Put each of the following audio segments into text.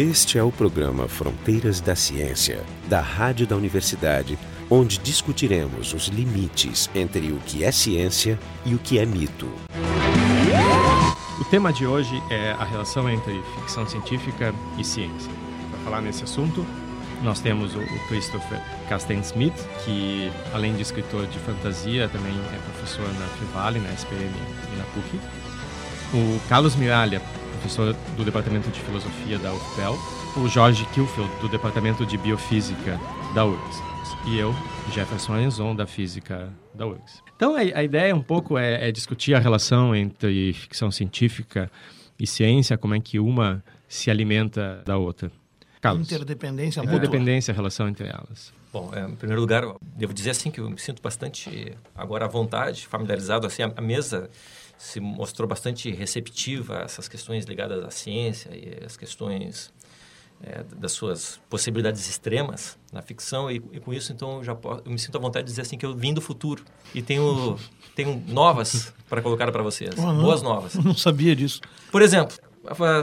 Este é o programa Fronteiras da Ciência, da Rádio da Universidade, onde discutiremos os limites entre o que é ciência e o que é mito. O tema de hoje é a relação entre ficção científica e ciência. Para falar nesse assunto, nós temos o Christopher Casten Smith, que além de escritor de fantasia, também é professor na Fivale, na SPM e na PUC. O Carlos Miralha, professor do Departamento de Filosofia da UFPEL, o Jorge Kilfield, do Departamento de Biofísica da URGS, e eu, Jefferson Arenzon, da Física da URGS. Então, a, a ideia um pouco é, é, discutir a relação entre ficção científica e ciência, como é que uma se alimenta da outra. Carlos. Interdependência mútua. Interdependência, a relação entre elas. Bom, é, em primeiro lugar, devo dizer assim que eu me sinto bastante agora à vontade, familiarizado assim a, mesa se mostrou bastante receptiva a essas questões ligadas à ciência e as questões é, das suas possibilidades extremas na ficção e, e com isso então eu já posso, eu me sinto à vontade de dizer assim que eu vim do futuro e tenho tenho novas para colocar para vocês oh, boas novas. não sabia disso. Por exemplo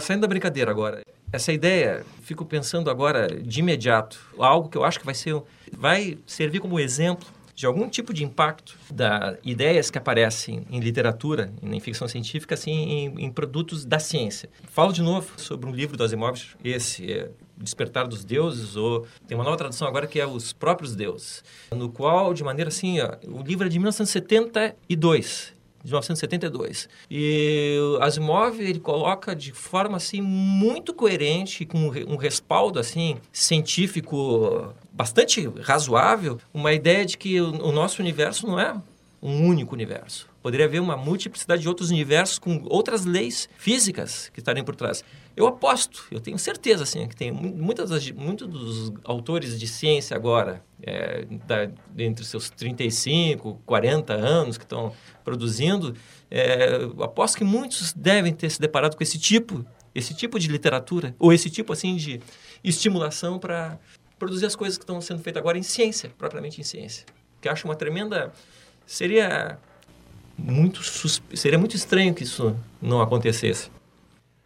saindo da brincadeira agora essa ideia fico pensando agora de imediato algo que eu acho que vai ser vai servir como exemplo de algum tipo de impacto das ideias que aparecem em literatura, em ficção científica, assim, em, em produtos da ciência. Falo de novo sobre um livro do Asimov, esse é Despertar dos Deuses, ou tem uma nova tradução agora que é Os Próprios Deuses, no qual, de maneira assim, ó, o livro é de 1972, de 1972. E Asimov ele coloca de forma assim muito coerente com um respaldo assim científico bastante razoável uma ideia de que o, nosso universo não é um único universo. Poderia haver uma multiplicidade de outros universos com outras leis físicas que estariam por trás. Eu aposto, eu tenho certeza assim, que tem muitas muitos dos autores de ciência agora, é, da, entre seus 35, 40 anos que estão produzindo, é, aposto que muitos devem ter se deparado com esse tipo, esse tipo de literatura, ou esse tipo assim de estimulação para produzir as coisas que estão sendo feitas agora em ciência, propriamente em ciência. Que acho uma tremenda. Seria muito, seria muito estranho que isso não acontecesse.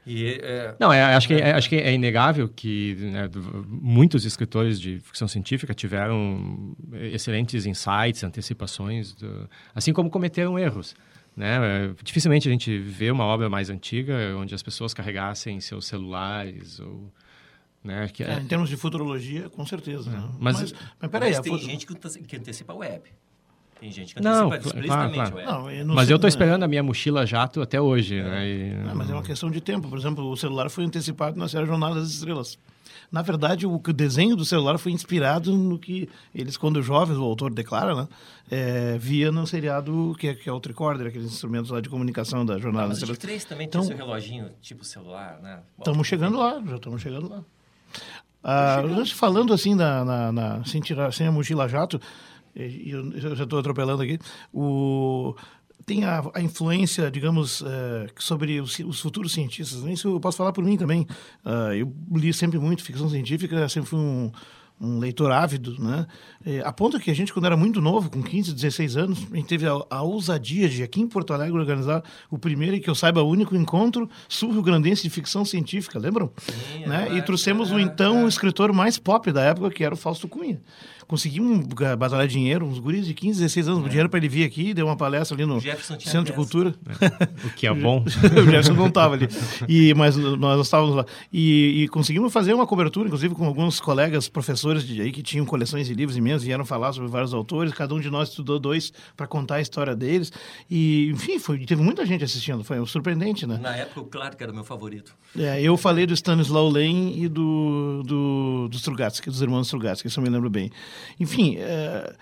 E, é... Não, é, acho, que, é, acho que é inegável que né, muitos escritores de ficção científica tiveram excelentes insights, antecipações, do, assim como cometeram erros. Né? É, dificilmente a gente vê uma obra mais antiga onde as pessoas carregassem seus celulares ou né? Que é... É, em termos de futurologia, com certeza. Né? Mas, mas, mas, peraí, mas tem gente que antecipa a web. Tem gente que antecipa não, explicitamente claro, claro. a web. Não, mas sei, eu estou esperando a minha mochila jato até hoje. É. Né? E... Não, mas é uma questão de tempo. Por exemplo, o celular foi antecipado na série Jornada das Estrelas. Na verdade, o, desenho do celular foi inspirado no que eles, quando jovens, o autor declara, né, é, via no seriado que é, que é o tricorder, aqueles instrumentos lá de comunicação da Jornada Estrelas. Mas o três também então, tem seu reloginho tipo celular, né? Estamos chegando lá, já estamos chegando lá. Ah, falando assim na, na, na, sem, tirar, sem a mochila jato, eu, eu já estou atropelando aqui, o, tem a, a influência, digamos, é, sobre os, os, futuros cientistas. Isso eu posso falar por mim também. Uh, eu li sempre muito ficção científica, sempre fui um um leitor ávido, né? É, a ponto que a gente, quando era muito novo, com 15, 16 anos, a gente teve a, a ousadia de, aqui em Porto Alegre, organizar o primeiro e que eu saiba, o único encontro sul-rio-grandense de ficção científica, lembram? Sim, né? É, e trouxemos é, o então é. escritor mais pop da época, que era o Fausto Cunha conseguimos batalhar dinheiro, uns guris de 15, 16 anos, é. dinheiro para ele vir aqui, deu uma palestra ali no Centro de Cultura. É. O que é bom. o Jefferson não estava ali. E, mas nós estávamos lá. E, e, conseguimos fazer uma cobertura, inclusive com alguns colegas professores de aí que tinham coleções de livros imensos, vieram falar sobre vários autores, cada um de nós estudou dois para contar a história deles. E, enfim, foi, teve muita gente assistindo, foi surpreendente, né? Na época, claro que era o meu favorito. É, eu falei do Stanislaw Lem e do, do, do Strugatsky, dos irmãos Strugatsky, isso eu me lembro bem. Enfim, é,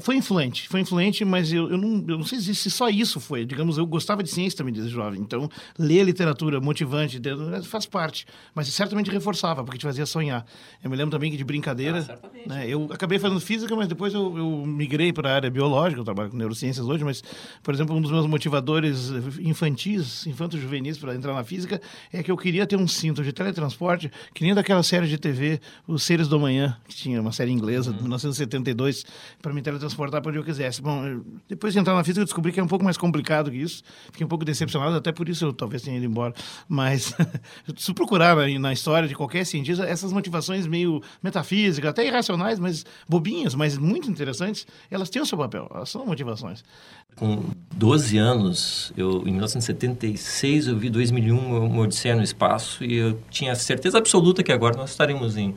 foi influente, foi influente, mas eu, eu, não, eu não sei se só isso foi. Digamos, eu gostava de ciência também desde jovem, então ler literatura motivante faz parte, mas certamente reforçava, porque te fazia sonhar. Eu me lembro também que de brincadeira, ah, né, eu acabei fazendo física, mas depois eu, eu migrei para a área biológica, eu trabalho com neurociências hoje, mas, por exemplo, um dos meus motivadores infantis, infantos juvenis para entrar na física, é que eu queria ter um cinto de teletransporte, que nem daquela série de TV, Os Seres do Amanhã, que tinha uma série inglesa, uhum. de 1972, para me teletransportar para onde eu quisesse. Bom, depois de entrar na física, eu descobri que é um pouco mais complicado que isso. Fiquei um pouco decepcionado, até por isso eu talvez tenha ido embora. Mas se procurar na, na, história de qualquer cientista, essas motivações meio metafísicas, até irracionais, mas bobinhas, mas muito interessantes, elas têm o seu papel, elas são motivações. Com 12 anos, eu, em 1976, eu vi 2001, uma Odisseia no Espaço, e eu tinha certeza absoluta que agora nós estaremos em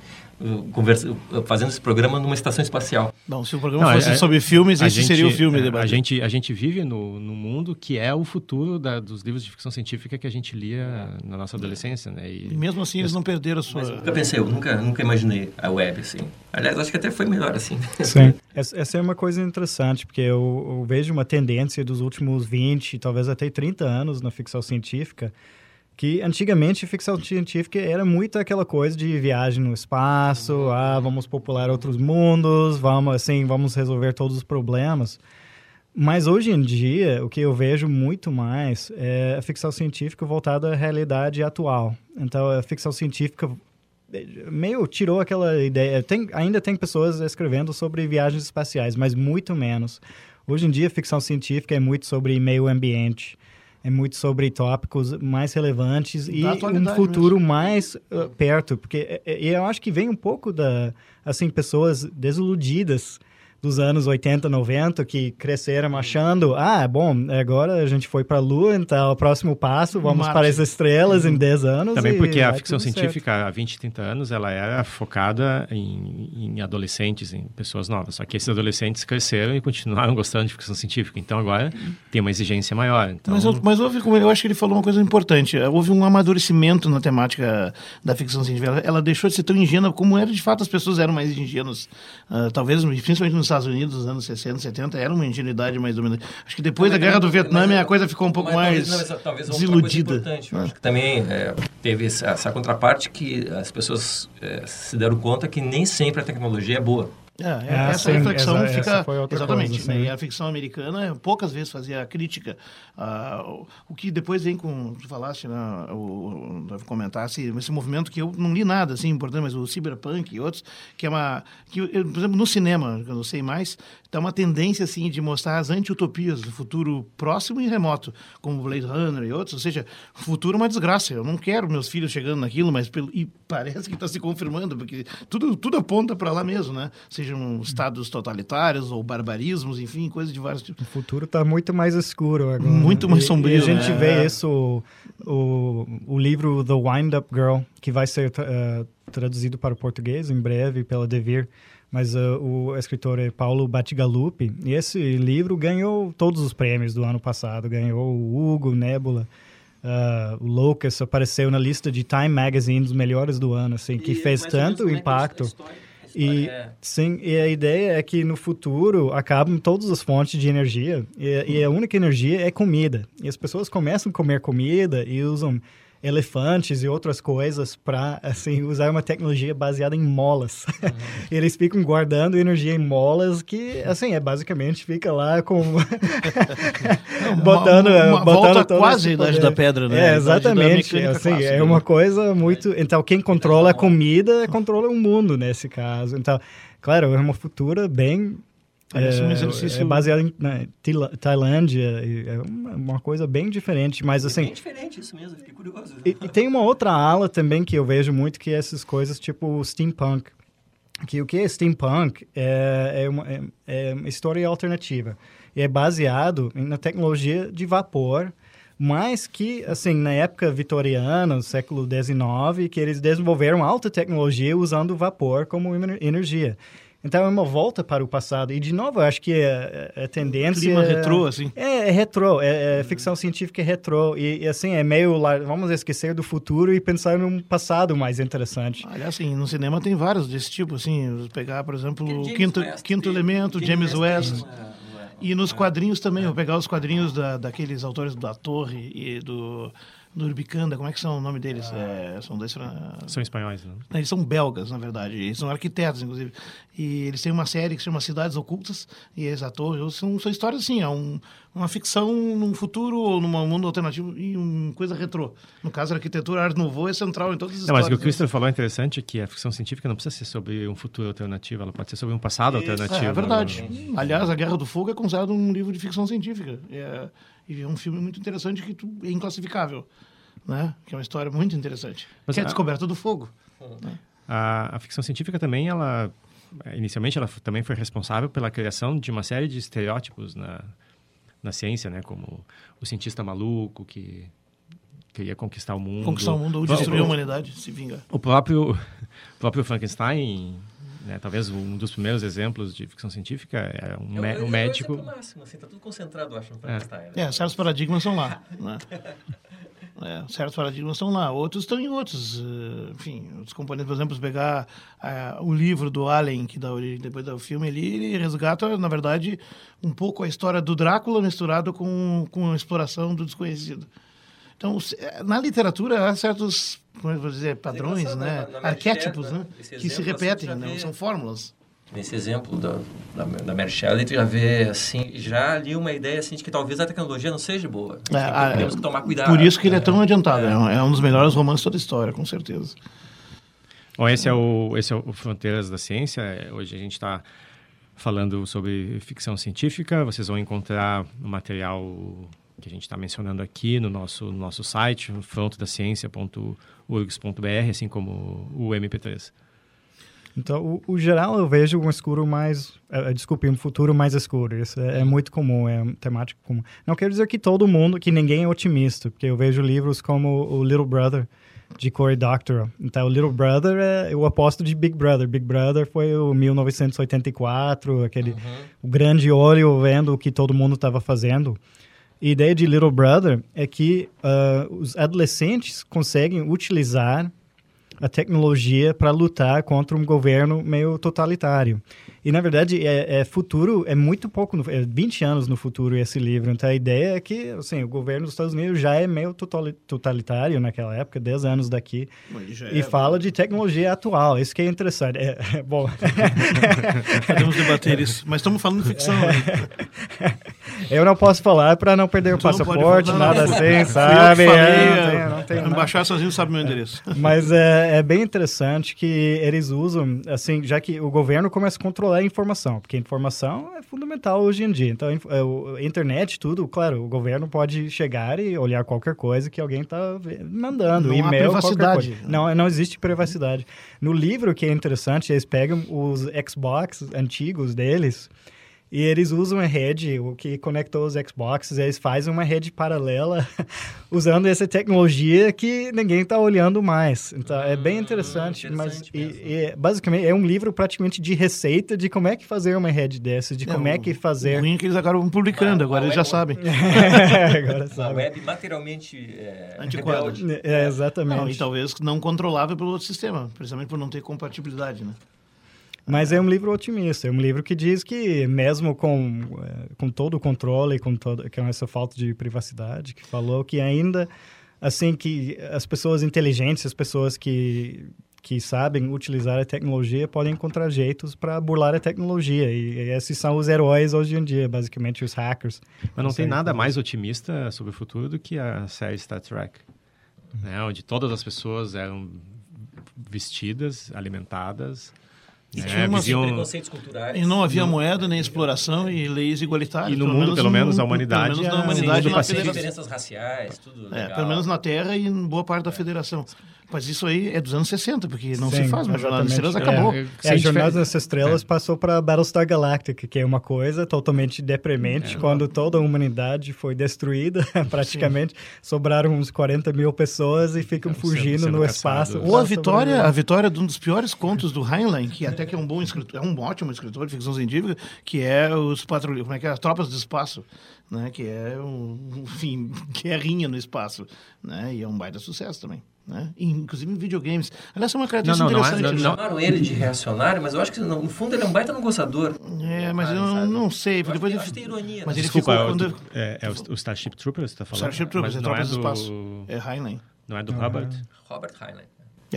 conversa, fazendo esse programa numa estação espacial. Bom, se o programa Não, fosse é, sobre filmes, esse gente, seria o filme. É, a, gente, a gente vive no, no mundo que é o futuro da, dos livros de ficção científica que a gente lia na nossa adolescência. Né? E, e mesmo assim, eles não perderam a sua... Mas eu nunca pensei, eu nunca, nunca imaginei a web assim. Aliás, acho que até foi melhor assim. Sim. Essa é uma coisa interessante, porque eu, eu vejo uma tendência dos últimos 20, talvez até 30 anos na ficção científica, que antigamente ficção científica era muito aquela coisa de viagem no espaço, ah, vamos popular outros mundos, vamos assim, vamos resolver todos os problemas. Mas hoje em dia, o que eu vejo muito mais é a ficção científica voltada à realidade atual. Então, a ficção científica meio tirou aquela ideia. Tem, ainda tem pessoas escrevendo sobre viagens espaciais, mas muito menos. Hoje em dia, a ficção científica é muito sobre meio ambiente é muito sobre tópicos mais relevantes e um futuro mesmo. mais uh, perto, porque é, é, eu acho que vem um pouco da assim pessoas desiludidas dos anos 80, 90, que cresceram achando, ah, bom, agora a gente foi para a Lua, então o próximo passo, vamos Marte. para as estrelas uhum. em 10 anos. Também porque a ficção científica, certo. há 20, 30 anos, ela era focada em, em, adolescentes, em pessoas novas. Só que esses adolescentes cresceram e continuaram gostando de ficção científica. Então agora tem uma exigência maior. Então... Mas, mas houve, eu acho que ele falou uma coisa importante, houve um amadurecimento na temática da ficção científica. Ela deixou de ser tão ingênua como era de fato, as pessoas eram mais ingênuas. Uh, talvez, principalmente nos Estados Unidos, dos anos 60, 70, era uma ingenuidade mais dominante. Acho que depois da Guerra do Vietnã, a coisa ficou um pouco mais talvez, não, talvez desiludida. Eu acho que também é, teve essa contraparte que as pessoas é, se deram conta que nem sempre a tecnologia é boa. É, é, essa sim, reflexão essa, fica essa exatamente. Coisa, né? E a ficção americana poucas vezes fazia crítica, uh, o que depois vem com tu falaste, né, o, o comentasse esse movimento que eu não li nada assim importante, mas o cyberpunk e outros que é uma que eu, por exemplo no cinema, eu não sei mais, está uma tendência assim de mostrar as anti-utopias do futuro próximo e remoto, como Blade Runner e outros, ou seja, o futuro é uma desgraça. Eu não quero meus filhos chegando naquilo, mas pelo, e parece que está se confirmando porque tudo tudo aponta para lá mesmo, né? sejam estados totalitários ou barbarismos, enfim, coisas de vários tipos. O futuro está muito mais escuro agora. Muito mais sombrio. E, a gente né? vê isso, o, o livro The Wind Up Girl, que vai ser uh, traduzido para o português em breve pela Devir, mas uh, o escritor é Paulo Battigalupi, e esse livro ganhou todos os prêmios do ano passado, ganhou o Hugo, Nebula, Uh, o Locus apareceu na lista de Time Magazine dos melhores do ano, assim, que e fez tanto impacto. E, é. sim, e a ideia é que no futuro acabam todas as fontes de energia e, e, a única energia é comida. E as pessoas começam a comer comida e usam elefantes e outras coisas para assim usar uma tecnologia baseada em molas. Uhum. Eles ficam guardando energia em molas que assim é basicamente fica lá com botando uma, uma botando volta quase idade da pedra, né? É, exatamente. Assim, clássica, é uma né? coisa muito. Então quem controla a comida controla o mundo nesse caso. Então, claro, é uma futura bem Parece é, um exercício... É baseado em né, Tailândia, é uma coisa bem diferente, mas assim... É bem diferente isso mesmo, fiquei curioso. E, e, tem uma outra ala também que eu vejo muito, que é essas coisas tipo steampunk. Que o que é steampunk é, é, uma, é, é uma história alternativa. E é baseado na tecnologia de vapor, mas que, assim, na época vitoriana, no século XIX, que eles desenvolveram alta tecnologia usando vapor como energia. Então é uma volta para o passado. E, de novo, eu acho que é, é, é tendência... Clima retrô, assim. É, é retrô. É, é, ficção científica é retrô. E, e, assim, é meio... Vamos esquecer do futuro e pensar num passado mais interessante. Olha, assim, no cinema tem vários desse tipo, assim. Pegar, por exemplo, o Quinto, West, Quinto Elemento, James West... West e nos quadrinhos também, vou pegar os quadrinhos da, daqueles autores da Torre e do do Urbicanda, como é que são o nome deles? É, são dois... São espanhóis, né? Eles são belgas, na verdade. Eles são arquitetos, inclusive. E eles têm uma série que se chama Cidades Ocultas. E eles atores são, são histórias assim, é um, uma ficção num futuro ou num mundo alternativo e uma coisa retrô. No caso, a arquitetura a Art Nouveau é central em todas as Não, mas o que o histórias. Christopher falou é interessante, que a ficção científica não precisa ser sobre um futuro alternativo, ela pode ser sobre um passado alternativo. É, é verdade. né? Aliás, A Guerra do Fogo é considerado um livro de ficção científica. É, e é um filme muito interessante que tu- é inclassificável. Né? Que é uma história muito interessante. Mas que é a a- descoberta do fogo. A, a ficção científica também, ela inicialmente ela também foi responsável pela criação de uma série de estereótipos na, na ciência, né? Como o cientista maluco que queria conquistar o mundo. Conquistar o mundo ou O- destruir a o- humanidade, se vingar. O próprio, o próprio Frankenstein, né, talvez um dos primeiros exemplos de ficção científica, era um, É o- mé- é um o médico. máximo, assim, tá tudo concentrado, eu acho, no Frankenstein. né? É, certos paradigmas estão lá. Né? É, certos paradigmas estão lá, outros estão em outros. eh, enfim, os componentes, por exemplo, se pegar ah, o livro do Allen, que dá origem depois do filme, ali, ele resgata, na verdade, um pouco a história do Drácula misturado com, com a exploração do desconhecido. Então, eh, na literatura há certos, como eu vou dizer, padrões, engraçado, né? na- na arquétipos, Shelley, né? né? Que se assim, repetem, já né? vê- são fórmulas. Nesse exemplo da, da, da Mary Shelley, tu já vê, assim, já ali uma ideia, assim, de que talvez a tecnologia não seja boa. É, ah, Temos que tomar cuidado. Por isso que ele é tão adiantado. É um, é um dos melhores romances de toda a história, com certeza. Bom, esse é o, esse é o Fronteiras da Ciência. É, Hoje a gente está falando sobre ficção científica. Vocês vão encontrar o material que a gente está mencionando aqui no nosso, no nosso site, frontodaciencia.urgs.br, assim como o MP3. Então, o, o geral eu vejo um escuro mais, eh, desculpe, um futuro mais escuro. Isso é, é muito comum, é um temático comum. Não quero dizer que todo mundo, que ninguém é otimista, porque eu vejo livros como o Little Brother de Cory Doctorow. Então, o Little Brother é o oposto de Big Brother. Big Brother foi o 1984, aquele o grande olho vendo o que todo mundo estava fazendo. A ideia de Little Brother é que ah, os adolescentes conseguem utilizar a tecnologia para lutar contra um governo meio totalitário. E, na verdade, é, é futuro, é muito pouco, no, é 20 anos no futuro esse livro. Então, a ideia é que, assim, o governo dos Estados Unidos já é meio totali- totalitário naquela época, 10 anos daqui, É, e fala de tecnologia atual. Isso que é interessante. É, é bom, Podemos debater isso. Mas estamos falando de ficção. né? eu não posso falar para não perder o Tu passaporte, nada assim, sabe? falei, É, não tem- não embaixada sozinho sabe meu endereço. Mas é, é bem interessante que eles usam, assim, já que o governo começa a controlar a informação, porque a informação é fundamental hoje em dia. Então, a é, internet, tudo, claro, o governo pode chegar e olhar qualquer coisa que alguém está mandando, Não e-mail, qualquer privacidade. coisa. Não, não existe privacidade. No livro, que é interessante, eles pegam os Xbox antigos deles e eles usam a rede, o que conectou os Xboxes, eles fazem uma rede paralela usando essa tecnologia que ninguém está olhando mais. Então, é bem Hum, interessante, mas interessante e- mesmo. e, basicamente é um livro praticamente de receita de como é que fazer uma rede dessa, de como é que O fazer... ruim é que eles acabam publicando, Ah, agora eles é já o- sabem. Agora Uma sabe. web materialmente é, Antiquada. É, exatamente. Não, e talvez não controlável pelo outro sistema, precisamente por não ter compatibilidade, né? Mas é um livro otimista, é um livro que diz que mesmo com, eh, com todo o controle, com, todo, com essa falta de privacidade, que falou que ainda, assim, que as pessoas inteligentes, as pessoas que, que sabem utilizar a tecnologia, podem encontrar jeitos para burlar a tecnologia. E esses são os heróis hoje em dia, basicamente, os hackers. Mas não tem nada mais otimista sobre o futuro do que a série Star Trek, né? onde todas as pessoas eram vestidas, alimentadas, E né? tinha Preconceitos culturais. E não havia moeda, nem exploração e leis igualitárias. E no mundo, pelo menos, a humanidade Pelo menos é na um humanidade mundo na diferenças raciais, tudo É, legal. pelo menos na Terra e em boa parte da federação. Mas isso aí é dos anos 60, porque não se Sim, faz mais Jornada das. Estrelas, acabou. É, É, a Jornada das Estrelas passou para Battlestar Galactica, que é uma coisa totalmente deprimente, quando toda a humanidade foi destruída, praticamente. Sobraram uns 40 mil pessoas e ficam Sendo- fugindo sendo no caçados. espaço. Ou a vitória, a vitória de um dos piores contos do Heinlein, que até que é um bom escritor, é um ótimo escritor de ficção científica, que é os patrulhos, como é que é? As tropas do espaço, né? Que é um, enfim, guerrinha no espaço, né? E é um baita sucesso também. Né? Inclusive em videogames. Aliás, é uma característica Não, não, não é- interessante. não- né? Chamaram ele de reacionário, mas eu acho que no fundo ele é um baita no gozador. É, mas eu não, sabe? não sei. Eu acho Depois que- ele- acho ironia, Mas né? ele Desculpa, ficou é, o- quando... é, é o, o Starship Troopers que você está falando? Starship Troopers, mas é não é do, Espaço. É Heinlein. Não é do Robert? Robert Heinlein.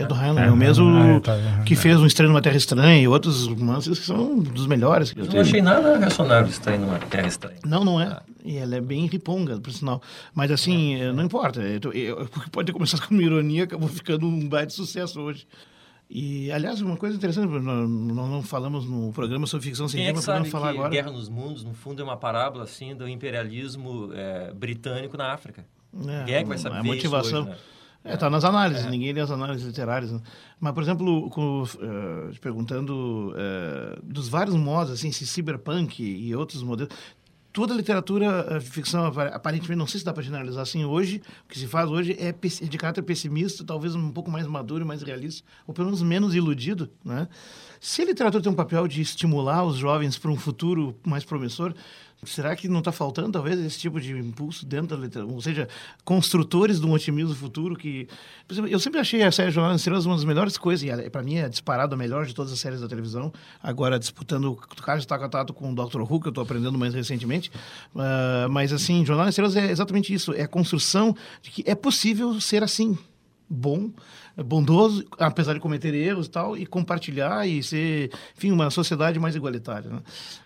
É do Heinlein, é, o mesmo Ah, tá, é, que fez um Estranho numa Terra Estranha e outros romances que são dos melhores. que eu não achei nada reacionário estranho numa terra estranha. Não, não é. E ela é bem riponga, por sinal. Mas assim, eh, não importa. Eu- pode ter começado como ironia, acabou ficando um baita sucesso hoje. E, aliás, uma coisa interessante, nós não falamos no programa sobre ficção é científica, mas podemos falar que agora. Guerra nos Mundos, no fundo, é uma parábola assim do imperialismo eh, britânico na África? É, Quem é que vai saber a isso motivação. hoje, né? É, tá nas análises, ninguém lê as análises literárias. né? Mas, por exemplo, com, eh, te perguntando eh, dos vários modos, assim, se cyberpunk e outros modelos, toda a literatura eh, ficção, apa- aparentemente, não sei se dá para generalizar assim hoje, o que se faz hoje é pes- de caráter pessimista, talvez um pouco mais maduro mais realista, ou pelo menos menos iludido, né? Se a literatura tem um papel de estimular os jovens para um futuro mais promissor, será que não está faltando, talvez, esse tipo de impulso dentro da literatura? Ou seja, construtores um otimismo futuro que... Eu sempre achei a série Jornal nas Estrelas uma das melhores coisas, e para mim é disparado a melhor de todas as séries da televisão, agora disputando o caso de taco com o Dr. Who, que eu estou aprendendo mais recentemente. Ah, mas, assim, Jornal nas Estrelas é exatamente isso, é a construção de que é possível ser assim, bom, bondoso, apesar de cometer erros e tal, e compartilhar e ser, enfim, uma sociedade mais igualitária. Né?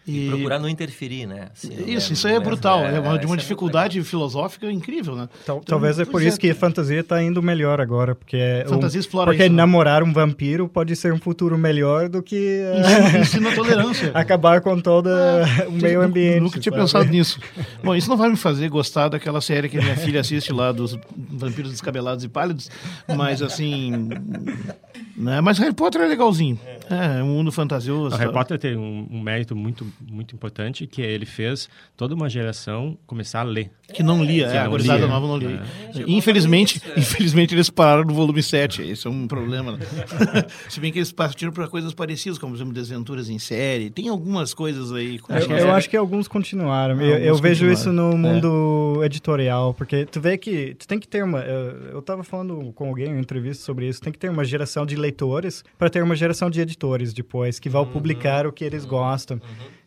E procurar não interferir, né? Assim, Isso, é- isso aí é não brutal, é, uma, de é uma muito dificuldade filosófica incrível, né? Tal- Então, talvez é por pois isso que a fantasia está indo melhor agora, porque é Fantasia um- explora porque isso, né? namorar um vampiro pode ser um futuro melhor do que eh, Ensina, ensina a tolerância. acabar com todo o meio ambiente. Nunca tinha sabe? pensado nisso. Bom, isso não vai me fazer gostar daquela série que minha filha assiste lá dos vampiros descabelados e pálidos, mas assim. Né? Mas Harry Potter é legalzinho. É, um mundo fantasioso. O Harry. Potter tem um, um mérito muito, muito importante, que ele fez toda uma geração começar a ler. Que não lia, Que é, a não gurizada lia. nova não lia. É. Infelizmente, infelizmente eles pararam no volume 7, esse é um problema. né? Se bem que eles partiram para coisas parecidas, como por exemplo Desventuras em série, tem algumas coisas aí. com- Eu, eu acho que alguns continuaram. Ah, eu eu alguns vejo isso continuaram. É. no mundo editorial, porque tu vê que tu tem que ter uma. Eu eu tava falando com alguém em uma entrevista sobre isso. Tem que ter uma geração de leitores para ter uma geração de editores depois que vão publicar o que eles gostam.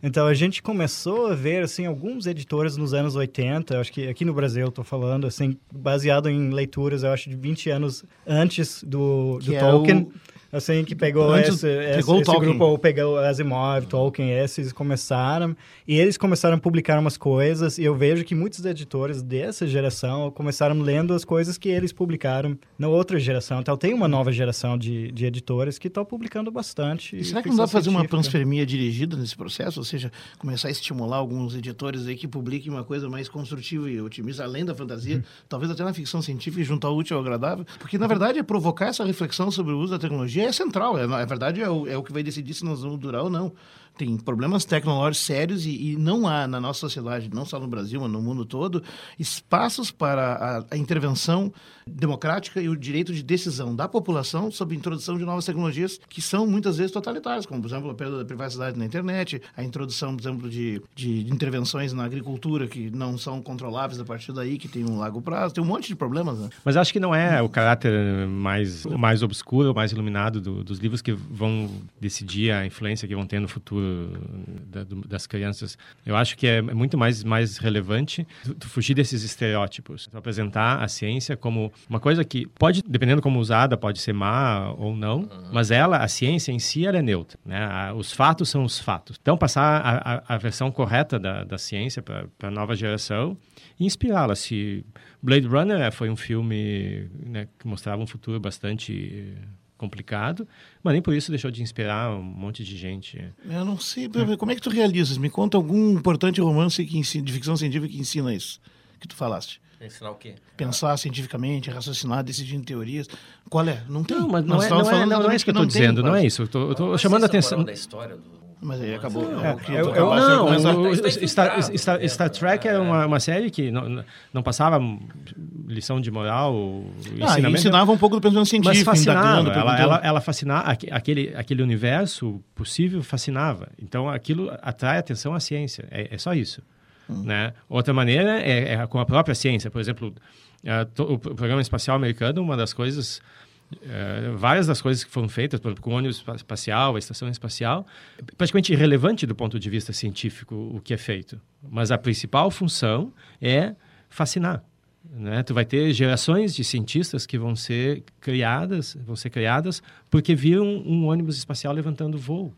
Então a gente começou a ver assim alguns editores nos anos 80, eu acho que aqui no Brasil eu tô falando assim, baseado em leituras, eu acho de 20 anos antes do, do Que é Tolkien. o- Assim, que pegou Antes- esse, esse, pegou esse grupo, ou pegou Asimov, Tolkien, esses começaram, e eles começaram a publicar umas coisas, e eu vejo que muitos editores dessa geração começaram lendo as coisas que eles publicaram na outra geração. Então tem uma nova geração de, de editores que estão publicando bastante. E será que não dá para fazer uma panspermia dirigida nesse processo? Ou seja, começar a estimular alguns editores aí que publiquem uma coisa mais construtiva e otimista, além da fantasia, talvez até na ficção científica e juntar o útil ao agradável? Porque, na verdade, é provocar essa reflexão sobre o uso da tecnologia é central. É, na verdade, é o, é o que vai decidir se nós vamos durar ou não. Tem problemas tecnológicos sérios e, e não há na nossa sociedade, não só no Brasil, mas no mundo todo, espaços para a, a intervenção democrática e o direito de decisão da população sobre a introdução de novas tecnologias que são muitas vezes totalitárias, como, por exemplo, a perda da privacidade na internet, a introdução, por exemplo, de, de intervenções na agricultura que não são controláveis a partir daí, que tem um largo prazo, tem um monte de problemas. Né? Mas acho que não é o caráter mais, mais obscuro, mais iluminado do- dos livros que vão decidir a influência que vão ter no futuro das crianças. Eu acho que é muito mais, mais relevante fugir desses estereótipos. Tu apresentar a ciência como uma coisa que pode, dependendo como usada, pode ser má ou não, mas ela, a ciência em si, ela é neutra. Né? Os fatos são os fatos. Então, passar a, a- a versão correta da, da ciência para a nova geração e inspirá-la. Se Blade Runner eh, foi um filme né, que mostrava um futuro bastante eh, complicado, mas nem por isso deixou de inspirar um monte de gente. Eu não sei, como é que tu realizas? Me conta algum importante romance que ensina, de ficção científica que ensina isso, que tu falaste. Ensinar o quê? Pensar cientificamente, raciocinar, decidir em teorias. Qual é? Não tem. Não, mas não, Nós é, não, é, falando não, não é isso que eu estou dizendo, não é isso. Eu Não chamando a é atenção. da história do... Mas aí acabou. É, que eu- Não, o- Star, Trek é uma, uma série que não, não passava lição de moral, Ah, ensinava um pouco do pensamento Mas científico, fascinava, indagando, ela, ela, ela fascinava, aque- aquele, aquele universo possível fascinava. Então aquilo atrai atenção à ciência, é, é só isso. Né? Outra maneira é, é com a própria ciência. Por exemplo, uh, to, o programa espacial americano, uma das coisas Uh, várias das coisas que foram feitas, por exemplo, com o ônibus espacial, a estação espacial, é praticamente irrelevante do ponto de vista científico o que é feito. Mas a principal função é fascinar. Né? Tu vai ter gerações de cientistas que vão ser criadas, vão ser criadas porque viram um ônibus espacial levantando voo.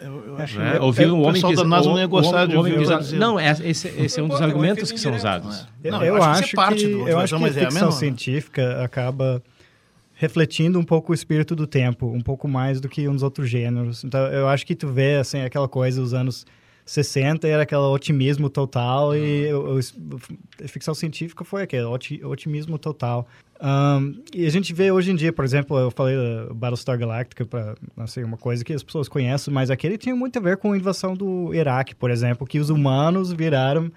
Eu, eu acho né? que Ouviram o um homem pessoal que da NASA não ia gostar de ouvir. Não, é- esse, esse é um dos é um argumentos que são usados. É. Não, eu, eu acho que é parte do eu acho que a é ficção mesma- científica acaba refletindo um pouco o espírito do tempo, um pouco mais do que uns outros gêneros. Então, eu acho que tu vê, assim, aquela coisa dos anos 60, era aquele otimismo total, e o, o- ficção científica foi aquele oti- otimismo total. Ahn, e a gente vê hoje em dia, por exemplo, eu falei da Battlestar Galactica, para assim, uma coisa que as pessoas conhecem, mas aquele tinha muito a ver com a invasão do Iraque, por exemplo, que os humanos viraram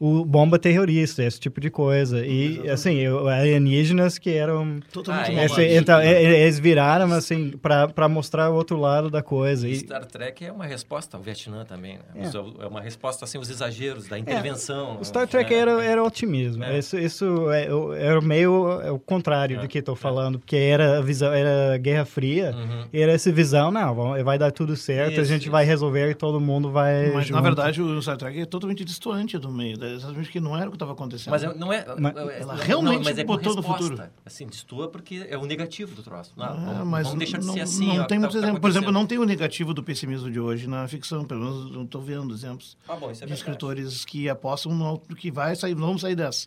o bomba terrorista, esse tipo de coisa. E, assim, eu- alienígenas que eram... Totalmente Ah, mal. Esse- então, eles viraram, assim, para mostrar o outro lado da coisa. E, Star Trek é uma resposta ao Vietnã também. Né? É. É. uma resposta assim aos exageros da intervenção. o Star Trek né? era, era otimismo. É. Isso, isso é, o- era meio é o contrário É, do que estou é. falando, porque era a visão, era a Guerra Fria, Uhum. era essa visão, não, vamos- vai dar tudo certo, a Isso, gente vai isso. resolver e todo mundo vai Mas, na junto. verdade, o Star Trek é totalmente distoante do meio. Exatamente que não era o que estava acontecendo. Mas é- não é. Mas- é- Ela não, realmente mas é botou no futuro. Assim, distua porque é o negativo do troço. Não, vamos, mas vamos deixar de não, ser assim. não ó, tem tá- muitos tá exemplos. Por exemplo, não tem o negativo do pessimismo de hoje na ficção. Pelo menos não estou vendo exemplos Ah, bom, é de verdade. escritores que apostam no que vai sair, vamos sair dessa.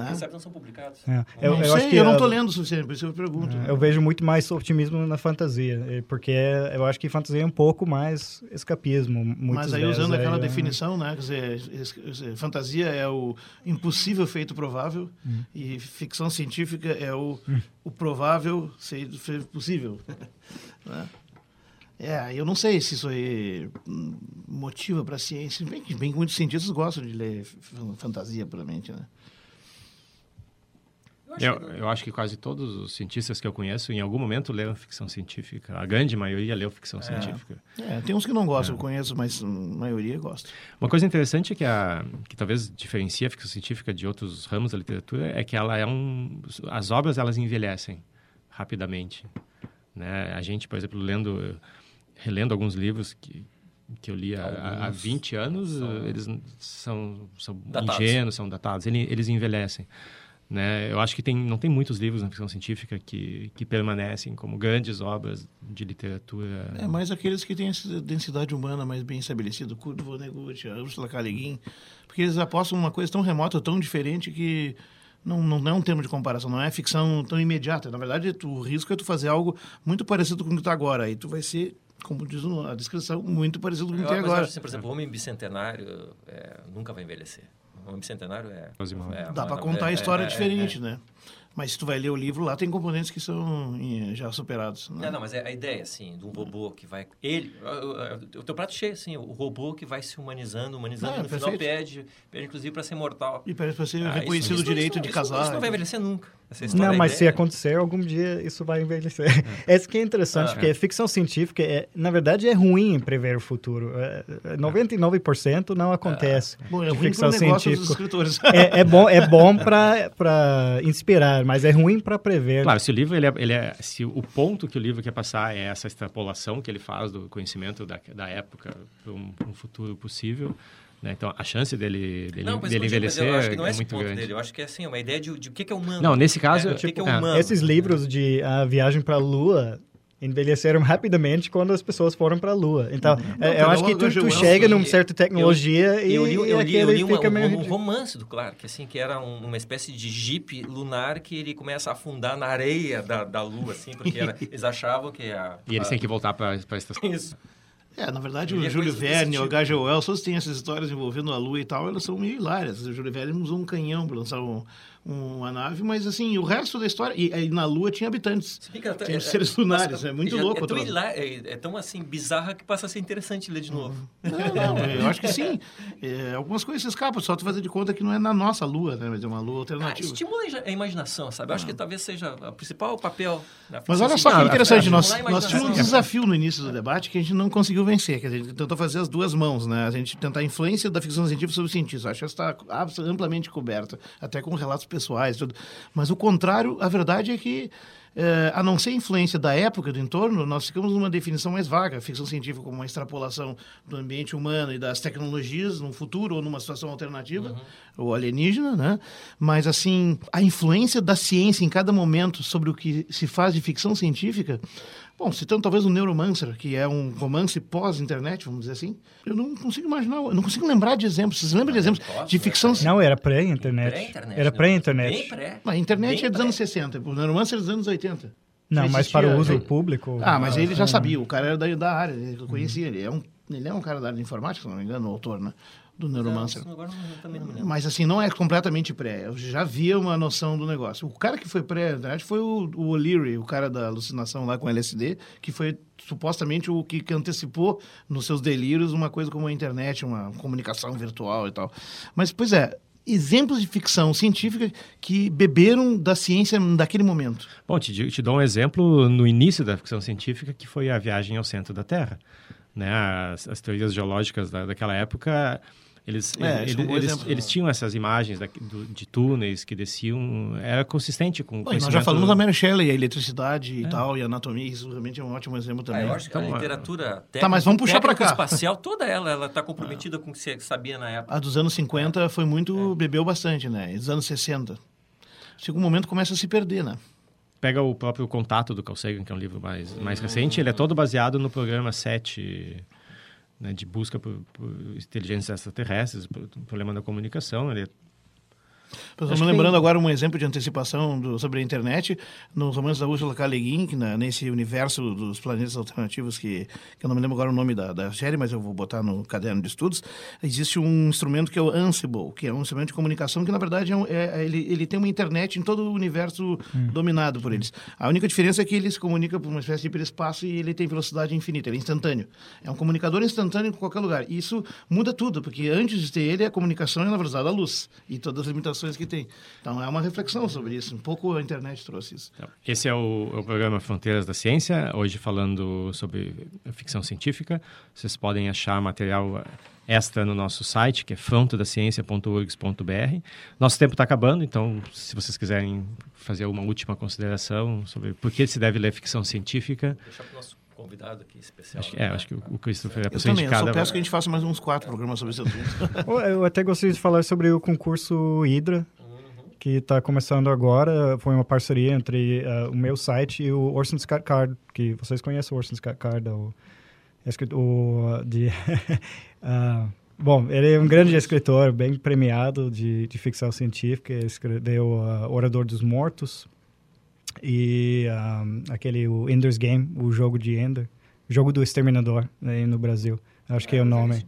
Né? Quem sabe não são publicados. É. Eu, Eu, não eu sei, acho que eu não a- estou lendo o suficiente, por isso eu pergunto. Eu vejo muito mais otimismo na fantasia, porque eu acho que fantasia é um pouco mais escapismo. Mas aí vezes, usando aquela é- definição, né? Quer dizer, fantasia é o impossível feito provável Hum. e ficção científica é o, o provável ser possível. né? É, eu não sei se isso aí hum, motiva para a ciência. Bem bem que muitos cientistas gostam de ler fantasia, puramente, né? Eu, eu acho que quase todos os cientistas que eu conheço, em algum momento, leram ficção científica. A grande maioria leu ficção científica. É, tem uns que não gostam, eu conheço, mas a maioria gosta. Uma coisa interessante que, a, que talvez diferencia a ficção científica de outros ramos da literatura é que ela é um... As obras, elas envelhecem rapidamente. Né? A gente, por exemplo, lendo... Relendo alguns livros que, que eu li há, há Alguns 20 anos, são- eles são, são Datados. ingênuos, são datados. Ele- Eles envelhecem. Né? Eu acho que tem, não tem muitos livros na ficção científica que, que permanecem como grandes obras de literatura. É mais aqueles que têm essa densidade humana mais bem estabelecida, Kurt Vonnegut, Ursula K. Le Guin, porque eles apostam uma coisa tão remota, tão diferente que não, não é um termo de comparação, não é ficção tão imediata. Na verdade, tu- o risco é tu fazer algo muito parecido com o que está agora, aí tu vai ser, como diz a descrição, muito parecido com o que tem mas eu agora. acho assim, por exemplo, o homem bicentenário é, nunca vai envelhecer. O bicentenário é. Asimov. é Dá uma- para contar a é- história é- diferente, é- né? Mas se tu vai ler o livro, lá tem componentes que são já superados. né? Não, não, mas é a ideia, assim, de um robô que vai... Ele, o, teu prato cheio, assim, o robô que vai se humanizando, humanizando, Ah, e no final perfeito. pede, pede, inclusive, para ser mortal. E parece para ser Ah, reconhecido isso- o direito isso- de isso- casar. Isso não vai envelhecer nunca. Essa história, Não, a mas se acontecer, algum dia isso vai envelhecer. Esse que é interessante, Ah, porque ficção científica, é, na verdade, é ruim prever o futuro. É, é, 99% não acontece. Bom, é ruim ficção dos científica. escritores. É, é bom, é bom para inspirar, mas é ruim para prever. Claro, se o livro ele é, ele é- se o ponto que o livro quer passar é essa extrapolação que ele faz do conhecimento da, da época para um, um futuro possível, né? então a chance dele, dele, Não, mas, dele eu envelhecer eu acho que não é é muito ponto grande. dele. Eu acho que é assim, uma ideia de, de o que é humano. Não, nesse caso, É, o que que é ah, humano. Esses livros de a viagem para a Lua envelheceram rapidamente quando as pessoas foram para a Lua. Então, Não, é, eu pegou acho que tu, tu chega numa certa tecnologia e, eu li, eu li, eu aquele li uma- fica um, meio um romance do Clark, assim, que era um- uma espécie de jipe lunar que ele começa a afundar na areia da, da Lua, assim, porque era- eles achavam que a... E eles a- têm que voltar para a estação. Isso. É, na verdade, o li Júlio Verne, o tipo. H.G. Wells, todos têm essas histórias envolvendo a Lua e tal, elas são meio hilárias. O Júlio Verne usou um canhão para lançar um, uma nave, mas assim, o resto da história. E, e na Lua tinha habitantes. Fica- Tinha é- seres é- lunares. É muito é- louco. É tão, hilá- é, é tão assim bizarra que passa a ser interessante ler de novo. Não, não, eu acho que sim. É, algumas coisas escapam, só tu fazer de conta que não é na nossa Lua, né? Mas é uma Lua Ah, alternativa. estimula a imaginação, sabe? Eu acho que talvez seja o principal papel da Mas olha só que científica, interessante, é nós, nós tínhamos um desafio no início do debate que a gente não conseguiu vencer, que a gente tentou fazer as duas mãos, né? A gente tentar a influência da ficção científica sobre os cientistas. Acho que essa está amplamente coberta, até com relatos pessoais, tudo. Mas o contrário, a verdade é que, eh, a não ser a influência da época do entorno, nós ficamos numa definição mais vaga. A ficção científica como uma extrapolação do ambiente humano e das tecnologias num futuro ou numa situação alternativa, ou alienígena, né? Mas, assim, a influência da ciência em cada momento sobre o que se faz de ficção científica, bom, citando talvez o Neuromancer, que é um romance pós-internet, vamos dizer assim, eu não consigo imaginar, eu não consigo lembrar de exemplos. Vocês lembram de exemplos pós, de né, ficção? Não, era pré-internet. Pré-internet, Era né? pré-internet. Pré. A internet Bem é dos anos pré. 60, o Neuromancer é dos anos 80. Não, mas para o uso público. Ah, mas ele já é. sabia, o cara era da, da área, ele conhecia, ele é um ele é um cara da área de informática, se não me engano, o autor, né? Do Neuromancer. Não, agora não- também não me lembro. Mas assim, não é completamente pré. Eu já havia uma noção do negócio. O cara que foi pré, na verdade, foi o, o O'Leary, o cara da alucinação lá com LSD, que foi supostamente o que, que antecipou nos seus delírios uma coisa como a internet, uma comunicação virtual e tal. Mas, pois é, exemplos de ficção científica que beberam da ciência daquele momento. Bom, te, te dou um exemplo no início da ficção científica, que foi a viagem ao centro da Terra. Né? As, as teorias geológicas da, daquela época, eles, É, eles, é um bom eles, eles tinham essas imagens da, do- de túneis que desciam, era consistente com o Bom, nós já falamos da Mary Shelley, a eletricidade e tal, e a anatomia, isso realmente é um ótimo exemplo Ah, também. eu acho que a Então, literatura técnica, Tá, mas vamos puxar técnica cá. espacial, toda ela, ela está comprometida com o que você sabia na época. A dos anos 50 foi muito. bebeu bastante, né? E dos anos 60. Chega um momento começa a se perder, né? Pega o próprio Contato do Carl Sagan, que é um livro mais, mais recente, ele é todo baseado no programa 7 né, de busca por, por inteligências extraterrestres, problema da comunicação. Ele é Acho me lembrando agora um exemplo de antecipação do- sobre a internet, nos romances da Ursula K. Le Guin, que na- nesse universo dos planetas alternativos, que, que eu não me lembro agora o nome da, da série, mas eu vou botar no caderno de estudos, existe um instrumento que é o Ansible, que é um instrumento de comunicação que, na verdade, é um- é- ele, ele tem uma internet em todo o universo dominado por eles. A única diferença é que ele se comunica por uma espécie de hiperespaço e ele tem velocidade infinita, ele é instantâneo. É um comunicador instantâneo em qualquer lugar. E isso muda tudo, porque antes de ter ele, a comunicação é na velocidade da luz e todas as limitações que tem. Então, é uma reflexão sobre isso. Um pouco a internet trouxe isso. Então, Esse é o, é o programa Fronteiras da Ciência, hoje falando sobre ficção científica. Vocês podem achar material extra no nosso site, que é frontodaciencia.org.br. Nosso tempo está acabando, então se vocês quiserem fazer uma última consideração sobre por que se deve ler ficção científica, Deixar para o nosso convidado aqui especial. acho que, é, acho que o, o Christopher é a Eu pessoa também, eu só indicada. peço que a gente faça mais uns quatro programas sobre esse assunto. Eu até gostaria de falar sobre o concurso Hydra, que está começando agora. Foi uma parceria entre uh, o meu site e o Orson Scott Card, que vocês conhecem o Orson Scott Card, o, escrit- o de uh, Bom, ele é um grande escritor, bem premiado de, de ficção científica. Ele escreveu uh, Orador dos Mortos e um, aquele o Ender's Game, o jogo de Ender, jogo do Exterminador né, no Brasil. Acho que é o nome.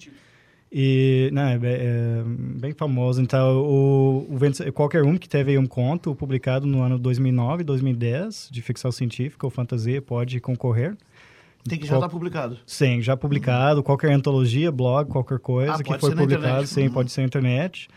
E, não, é, bem- é bem famoso. Então, o, o qualquer um que teve um conto publicado no ano 2009, 2010, de ficção científica ou fantasia, pode concorrer. Tem que já estar publicado. Sim, já publicado, qualquer antologia, blog, qualquer coisa Ah, que foi publicado, sim, Uhum. pode ser na internet.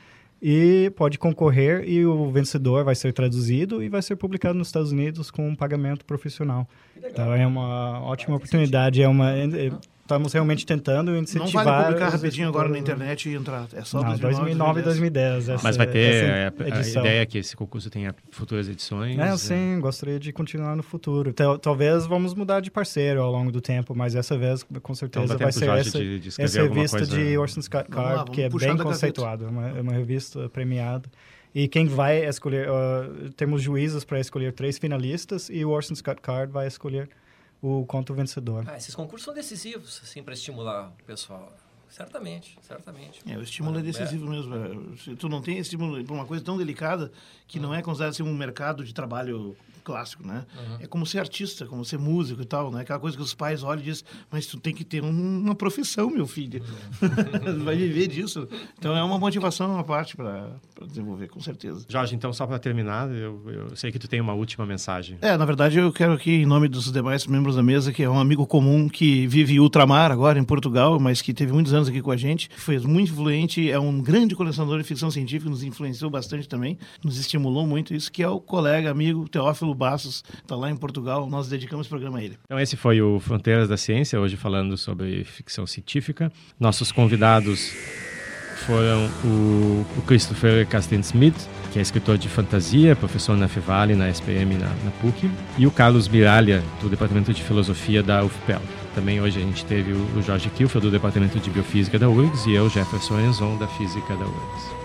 E pode concorrer e o vencedor vai ser traduzido e vai ser publicado nos Estados Unidos com um pagamento profissional. Então é uma ótima oportunidade, é uma é- Estamos realmente tentando Não incentivar... vale publicar rapidinho agora na internet e entrar. É só Não, 2009 2009 e 2010. essa- Mas vai ter essa é, a, edição. ideia é que esse concurso tenha futuras edições. É, é. sim, gostaria de continuar no futuro. Tal- Talvez vamos mudar de parceiro ao longo do tempo, mas essa vez, com Então certeza, dá vai ser Jorge, essa, de, de essa revista coisa. de Orson Scott lá, Card, que é bem conceituada, é uma, uma revista premiada. E quem vai escolher, uh, temos juízes para escolher três finalistas e o Orson Scott Card vai escolher o conto vencedor. Ah, esses concursos são decisivos, assim, para estimular o pessoal. Certamente, certamente. É, o estímulo é decisivo mesmo. É, Se tu não tem estímulo para uma coisa tão delicada que não é considerado assim, um mercado de trabalho clássico, né? É como ser artista, como ser músico e tal, né? Aquela coisa que os pais olham e dizem, mas tu tem que ter um- uma profissão, meu filho. Vai viver disso. Então é uma motivação, uma parte para desenvolver, com certeza. Jorge, então, só para terminar, eu, eu sei que tu tem uma última mensagem. É, na verdade, eu quero aqui, em nome dos demais membros da mesa, que é um amigo comum que vive em ultramar agora, em Portugal, mas que teve muitos anos aqui com a gente, foi muito influente, é um grande colecionador de ficção científica, nos influenciou bastante também, nos estimulou muito isso, que é o colega, amigo Teófilo Bassos, está lá em Portugal, nós dedicamos o programa a ele. Então, esse foi o Fronteiras da Ciência, hoje falando sobre ficção científica. Nossos convidados foram o, Christopher Casten Smith, que é escritor de fantasia, professor na Fevale, na SPM, na, na PUC, e o Carlos Miralha, do Departamento de Filosofia da UFPEL. Também hoje a gente teve o Jorge Kilfer, do Departamento de Biofísica da URGS, e eu, Jefferson Enzon, da Física da URGS.